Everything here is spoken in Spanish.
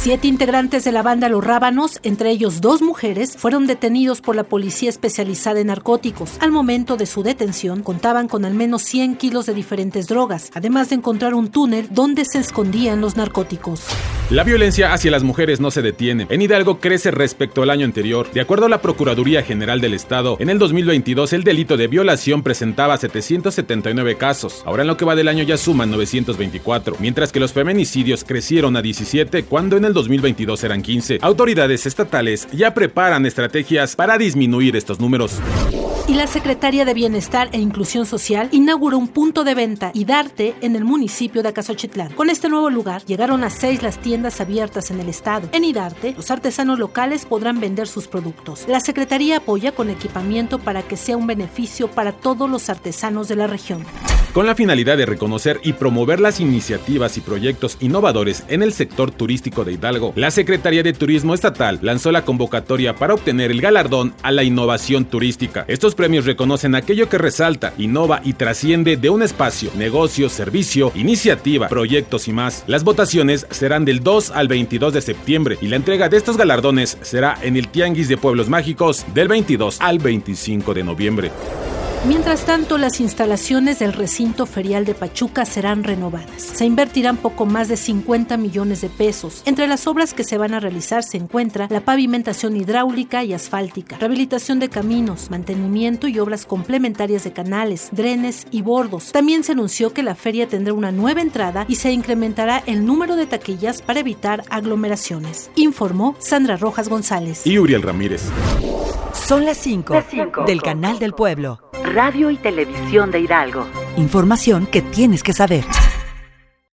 Siete integrantes de la banda Los Rábanos, entre ellos dos mujeres, fueron detenidos por la Policía Especializada en Narcóticos. Al momento de su detención, contaban con al menos 100 kilos de diferentes drogas, además de encontrar un túnel donde se escondían los narcóticos. La violencia hacia las mujeres no se detiene. En Hidalgo crece respecto al año anterior. De acuerdo a la Procuraduría General del Estado, en el 2022 el delito de violación presentaba 779 casos. Ahora en lo que va del año ya suman 924, mientras que los feminicidios crecieron a 17 cuando en el 2022 eran 15. Autoridades estatales ya preparan estrategias para disminuir estos números y la Secretaría de Bienestar e Inclusión Social inauguró un punto de venta y darte en el municipio de Acasochitlán. Con este nuevo lugar llegaron a seis las tiendas abiertas en el estado. En Idarte, los artesanos locales podrán vender sus productos. La Secretaría apoya con equipamiento para que sea un beneficio para todos los artesanos de la región con la finalidad de reconocer y promover las iniciativas y proyectos innovadores en el sector turístico de Hidalgo. La Secretaría de Turismo Estatal lanzó la convocatoria para obtener el galardón a la innovación turística. Estos premios reconocen aquello que resalta, innova y trasciende de un espacio, negocio, servicio, iniciativa, proyectos y más. Las votaciones serán del 2 al 22 de septiembre y la entrega de estos galardones será en el Tianguis de Pueblos Mágicos del 22 al 25 de noviembre. Mientras tanto, las instalaciones del recinto ferial de Pachuca serán renovadas. Se invertirán poco más de 50 millones de pesos. Entre las obras que se van a realizar se encuentra la pavimentación hidráulica y asfáltica, rehabilitación de caminos, mantenimiento y obras complementarias de canales, drenes y bordos. También se anunció que la feria tendrá una nueva entrada y se incrementará el número de taquillas para evitar aglomeraciones, informó Sandra Rojas González. Y Uriel Ramírez. Son las 5 del Canal del Pueblo. Radio y Televisión de Hidalgo. Información que tienes que saber.